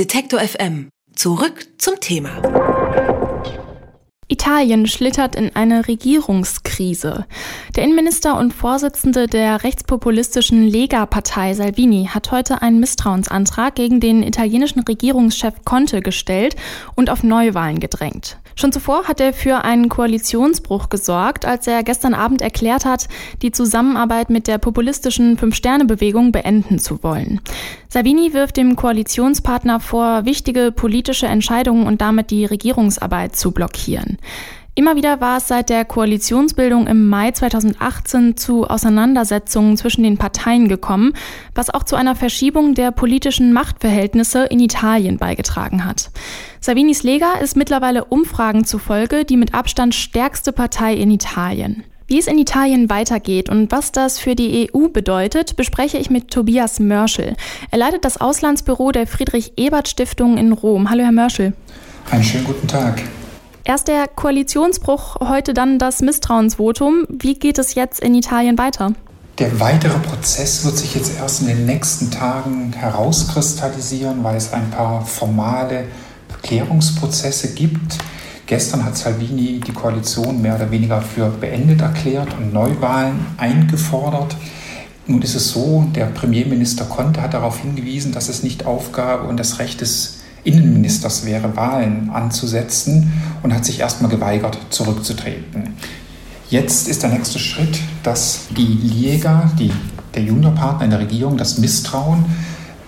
Detektor FM. Zurück zum Thema. Italien schlittert in eine Regierungskrise. Der Innenminister und Vorsitzende der rechtspopulistischen Lega-Partei Salvini hat heute einen Misstrauensantrag gegen den italienischen Regierungschef Conte gestellt und auf Neuwahlen gedrängt. Schon zuvor hat er für einen Koalitionsbruch gesorgt, als er gestern Abend erklärt hat, die Zusammenarbeit mit der populistischen Fünf-Sterne-Bewegung beenden zu wollen. Salvini wirft dem Koalitionspartner vor, wichtige politische Entscheidungen und damit die Regierungsarbeit zu blockieren. Immer wieder war es seit der Koalitionsbildung im Mai 2018 zu Auseinandersetzungen zwischen den Parteien gekommen, was auch zu einer Verschiebung der politischen Machtverhältnisse in Italien beigetragen hat. Salvinis Lega ist mittlerweile Umfragen zufolge die mit Abstand stärkste Partei in Italien. Wie es in Italien weitergeht und was das für die EU bedeutet, bespreche ich mit Tobias Mörschel. Er leitet das Auslandsbüro der Friedrich-Ebert-Stiftung in Rom. Hallo, Herr Mörschel. Einen schönen guten Tag. Erst der Koalitionsbruch, heute dann das Misstrauensvotum. Wie geht es jetzt in Italien weiter? Der weitere Prozess wird sich jetzt erst in den nächsten Tagen herauskristallisieren, weil es ein paar formale Klärungsprozesse gibt. Gestern hat Salvini die Koalition mehr oder weniger für beendet erklärt und Neuwahlen eingefordert. Nun ist es so, der Premierminister Conte hat darauf hingewiesen, dass es nicht Aufgabe und das Recht des Innenministers wäre, Wahlen anzusetzen und hat sich erstmal geweigert, zurückzutreten. Jetzt ist der nächste Schritt, dass die Liga, die, der Juniorpartner in der Regierung, das Misstrauen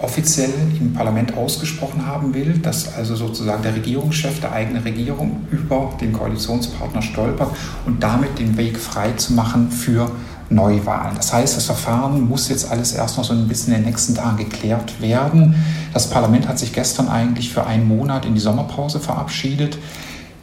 offiziell im Parlament ausgesprochen haben will, dass also sozusagen der Regierungschef der eigenen Regierung über den Koalitionspartner stolpert und damit den Weg frei zu machen für Neuwahlen. Das heißt, das Verfahren muss jetzt alles erst noch so ein bisschen in den nächsten Tagen geklärt werden. Das Parlament hat sich gestern eigentlich für einen Monat in die Sommerpause verabschiedet.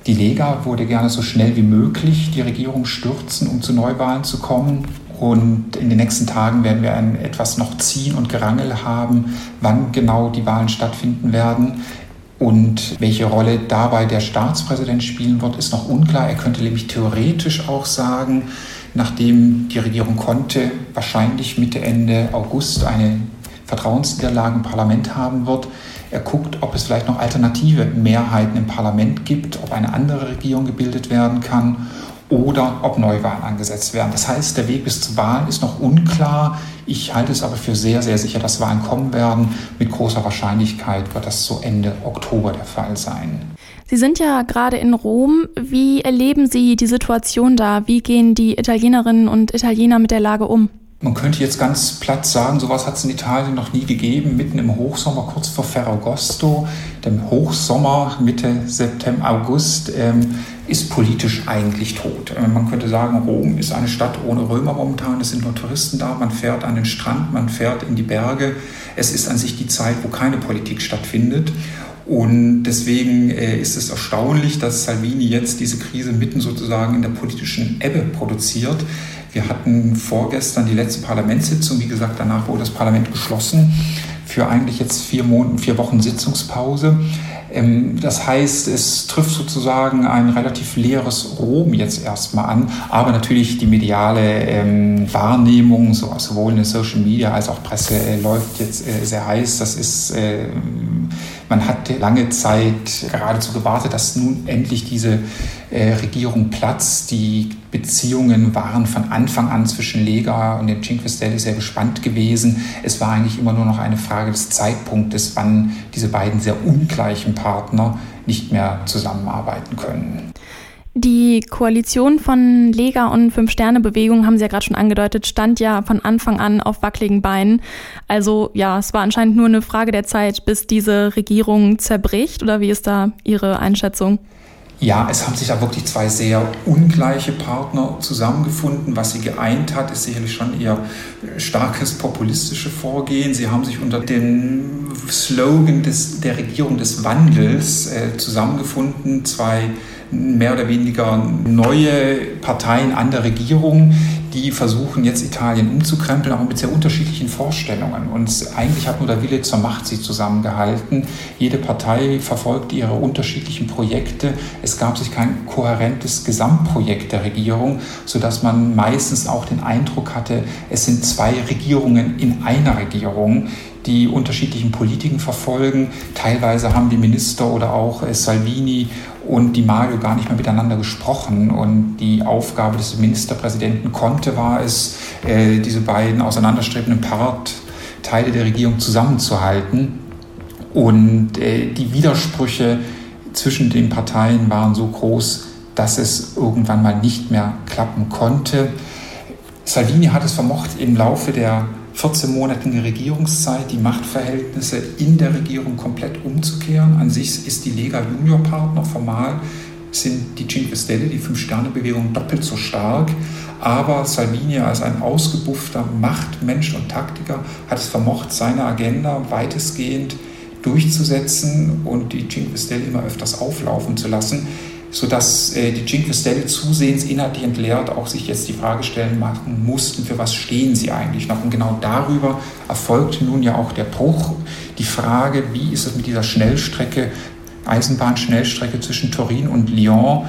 Die Lega wurde gerne so schnell wie möglich die Regierung stürzen, um zu Neuwahlen zu kommen. Und in den nächsten Tagen werden wir ein, etwas noch ziehen und Gerangel haben, wann genau die Wahlen stattfinden werden. Und welche Rolle dabei der Staatspräsident spielen wird, ist noch unklar. Er könnte nämlich theoretisch auch sagen, nachdem die Regierung konnte, wahrscheinlich Mitte, Ende August eine Vertrauensniederlage im Parlament haben wird. Er guckt, ob es vielleicht noch alternative Mehrheiten im Parlament gibt, ob eine andere Regierung gebildet werden kann oder ob Neuwahlen angesetzt werden. Das heißt, der Weg bis zur Wahl ist noch unklar. Ich halte es aber für sehr, sehr sicher, dass Wahlen kommen werden. Mit großer Wahrscheinlichkeit wird das so Ende Oktober der Fall sein. Sie sind ja gerade in Rom. Wie erleben Sie die Situation da? Wie gehen die Italienerinnen und Italiener mit der Lage um? Man könnte jetzt ganz platt sagen, sowas hat es in Italien noch nie gegeben. Mitten im Hochsommer, kurz vor Ferragosto, dem Hochsommer Mitte September, August, ähm, ist politisch eigentlich tot. Äh, man könnte sagen, Rom ist eine Stadt ohne Römer momentan. Es sind nur Touristen da. Man fährt an den Strand, man fährt in die Berge. Es ist an sich die Zeit, wo keine Politik stattfindet. Und deswegen äh, ist es erstaunlich, dass Salvini jetzt diese Krise mitten sozusagen in der politischen Ebbe produziert. Wir hatten vorgestern die letzte Parlamentssitzung. Wie gesagt, danach wurde das Parlament geschlossen für eigentlich jetzt vier, Monate, vier Wochen Sitzungspause. Ähm, das heißt, es trifft sozusagen ein relativ leeres Rom jetzt erstmal an, aber natürlich die mediale ähm, Wahrnehmung, so, sowohl in den Social Media als auch Presse, äh, läuft jetzt äh, sehr heiß. Das ist äh, man hat lange Zeit geradezu gewartet, dass nun endlich diese Regierung platzt. Die Beziehungen waren von Anfang an zwischen Lega und den Cinque Stelle sehr gespannt gewesen. Es war eigentlich immer nur noch eine Frage des Zeitpunktes, wann diese beiden sehr ungleichen Partner nicht mehr zusammenarbeiten können. Die Koalition von Lega und Fünf-Sterne-Bewegung, haben Sie ja gerade schon angedeutet, stand ja von Anfang an auf wackeligen Beinen. Also ja, es war anscheinend nur eine Frage der Zeit, bis diese Regierung zerbricht. Oder wie ist da Ihre Einschätzung? Ja, es haben sich da wirklich zwei sehr ungleiche Partner zusammengefunden. Was sie geeint hat, ist sicherlich schon ihr starkes populistisches Vorgehen. Sie haben sich unter dem Slogan des, der Regierung des Wandels äh, zusammengefunden. Zwei mehr oder weniger neue Parteien an der Regierung, die versuchen jetzt Italien umzukrempeln, aber mit sehr unterschiedlichen Vorstellungen. Und eigentlich hat nur der Wille zur Macht sie zusammengehalten. Jede Partei verfolgt ihre unterschiedlichen Projekte. Es gab sich kein kohärentes Gesamtprojekt der Regierung, sodass man meistens auch den Eindruck hatte, es sind zwei Regierungen in einer Regierung, die unterschiedlichen Politiken verfolgen. Teilweise haben die Minister oder auch äh, Salvini und Di Maio gar nicht mehr miteinander gesprochen. Und die Aufgabe des Ministerpräsidenten Conte war es, äh, diese beiden auseinanderstrebenden Partteile der Regierung zusammenzuhalten. Und äh, die Widersprüche zwischen den Parteien waren so groß, dass es irgendwann mal nicht mehr klappen konnte. Salvini hat es vermocht, im Laufe der 14-monatigen Regierungszeit die Machtverhältnisse in der Regierung komplett umzukehren. An sich ist die Lega Juniorpartner formal sind die Cinque Stelle, die Fünf-Sterne-Bewegung, doppelt so stark. Aber Salvini als ein ausgebuffter Machtmensch und Taktiker hat es vermocht, seine Agenda weitestgehend durchzusetzen und die Cinque Stelle immer öfters auflaufen zu lassen sodass äh, die Cinque Stelle zusehends inhaltlich entleert auch sich jetzt die Frage stellen machen mussten, für was stehen sie eigentlich noch. Und genau darüber erfolgt nun ja auch der Bruch. Die Frage, wie ist es mit dieser Schnellstrecke, Eisenbahnschnellstrecke zwischen Turin und Lyon?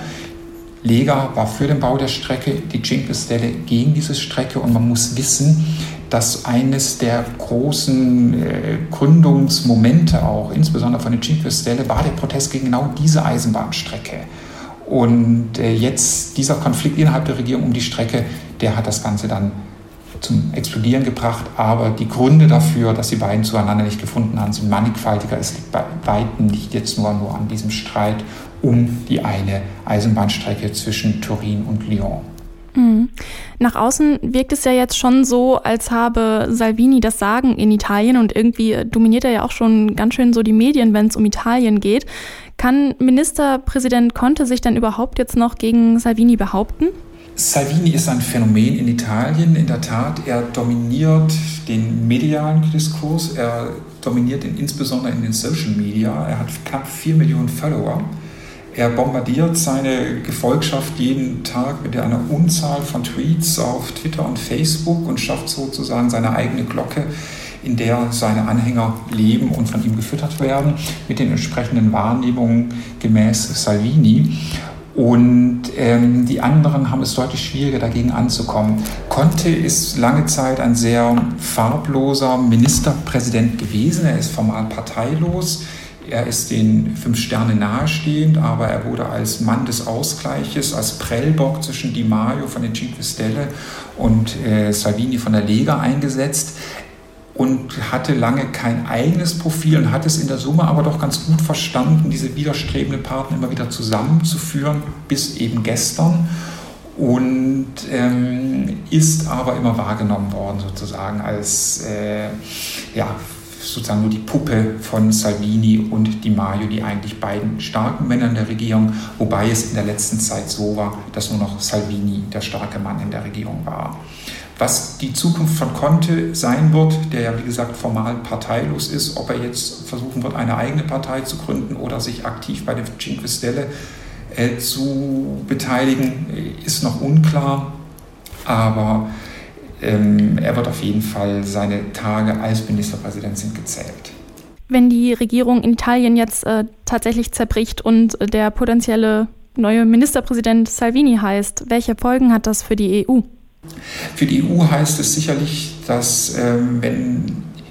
Lega war für den Bau der Strecke, die Cinque Stelle gegen diese Strecke und man muss wissen, dass eines der großen äh, Gründungsmomente auch, insbesondere von der Cinque Stelle, war der Protest gegen genau diese Eisenbahnstrecke. Und äh, jetzt dieser Konflikt innerhalb der Regierung um die Strecke, der hat das Ganze dann zum Explodieren gebracht. Aber die Gründe dafür, dass die beiden zueinander nicht gefunden haben, sind mannigfaltiger. Es liegt bei weitem nicht jetzt nur, nur an diesem Streit um die eine Eisenbahnstrecke zwischen Turin und Lyon. Mhm. Nach außen wirkt es ja jetzt schon so, als habe Salvini das Sagen in Italien und irgendwie dominiert er ja auch schon ganz schön so die Medien, wenn es um Italien geht. Kann Ministerpräsident Conte sich denn überhaupt jetzt noch gegen Salvini behaupten? Salvini ist ein Phänomen in Italien. In der Tat, er dominiert den medialen Diskurs, er dominiert ihn insbesondere in den Social Media. Er hat knapp vier Millionen Follower. Er bombardiert seine Gefolgschaft jeden Tag mit einer Unzahl von Tweets auf Twitter und Facebook und schafft sozusagen seine eigene Glocke in der seine Anhänger leben und von ihm gefüttert werden, mit den entsprechenden Wahrnehmungen gemäß Salvini. Und ähm, die anderen haben es deutlich schwieriger, dagegen anzukommen. Conte ist lange Zeit ein sehr farbloser Ministerpräsident gewesen. Er ist formal parteilos. Er ist den fünf Sterne nahestehend, aber er wurde als Mann des Ausgleiches, als Prellbock zwischen Di Maio von den Cinque Stelle und äh, Salvini von der Lega eingesetzt und hatte lange kein eigenes Profil und hat es in der Summe aber doch ganz gut verstanden, diese widerstrebenden Partner immer wieder zusammenzuführen, bis eben gestern. Und ähm, ist aber immer wahrgenommen worden, sozusagen, als äh, ja, sozusagen nur die Puppe von Salvini und Di Maio, die eigentlich beiden starken Männer in der Regierung, wobei es in der letzten Zeit so war, dass nur noch Salvini der starke Mann in der Regierung war. Was die Zukunft von Conte sein wird, der ja wie gesagt formal parteilos ist, ob er jetzt versuchen wird, eine eigene Partei zu gründen oder sich aktiv bei der Cinque Stelle äh, zu beteiligen, ist noch unklar. Aber ähm, er wird auf jeden Fall seine Tage als Ministerpräsident sind gezählt. Wenn die Regierung in Italien jetzt äh, tatsächlich zerbricht und der potenzielle neue Ministerpräsident Salvini heißt, welche Folgen hat das für die EU? Für die EU heißt es sicherlich, dass ähm, wenn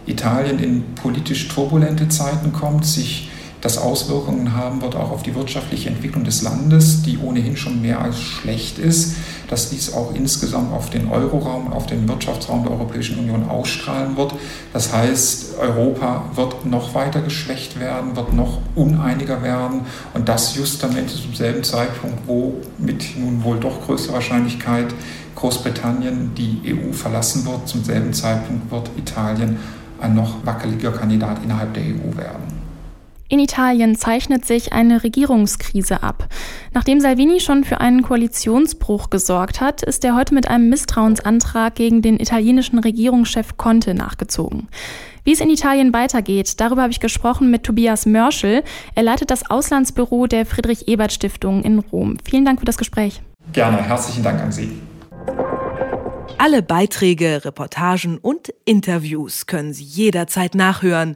Italien in politisch turbulente Zeiten kommt, sich das Auswirkungen haben wird auch auf die wirtschaftliche Entwicklung des Landes, die ohnehin schon mehr als schlecht ist, dass dies auch insgesamt auf den Euroraum auf den Wirtschaftsraum der Europäischen Union ausstrahlen wird. Das heißt, Europa wird noch weiter geschwächt werden, wird noch uneiniger werden und das justament zum selben Zeitpunkt, wo mit nun wohl doch größter Wahrscheinlichkeit Großbritannien die EU verlassen wird. Zum selben Zeitpunkt wird Italien ein noch wackeliger Kandidat innerhalb der EU werden. In Italien zeichnet sich eine Regierungskrise ab. Nachdem Salvini schon für einen Koalitionsbruch gesorgt hat, ist er heute mit einem Misstrauensantrag gegen den italienischen Regierungschef Conte nachgezogen. Wie es in Italien weitergeht, darüber habe ich gesprochen mit Tobias Mörschel. Er leitet das Auslandsbüro der Friedrich-Ebert-Stiftung in Rom. Vielen Dank für das Gespräch. Gerne, herzlichen Dank an Sie. Alle Beiträge, Reportagen und Interviews können Sie jederzeit nachhören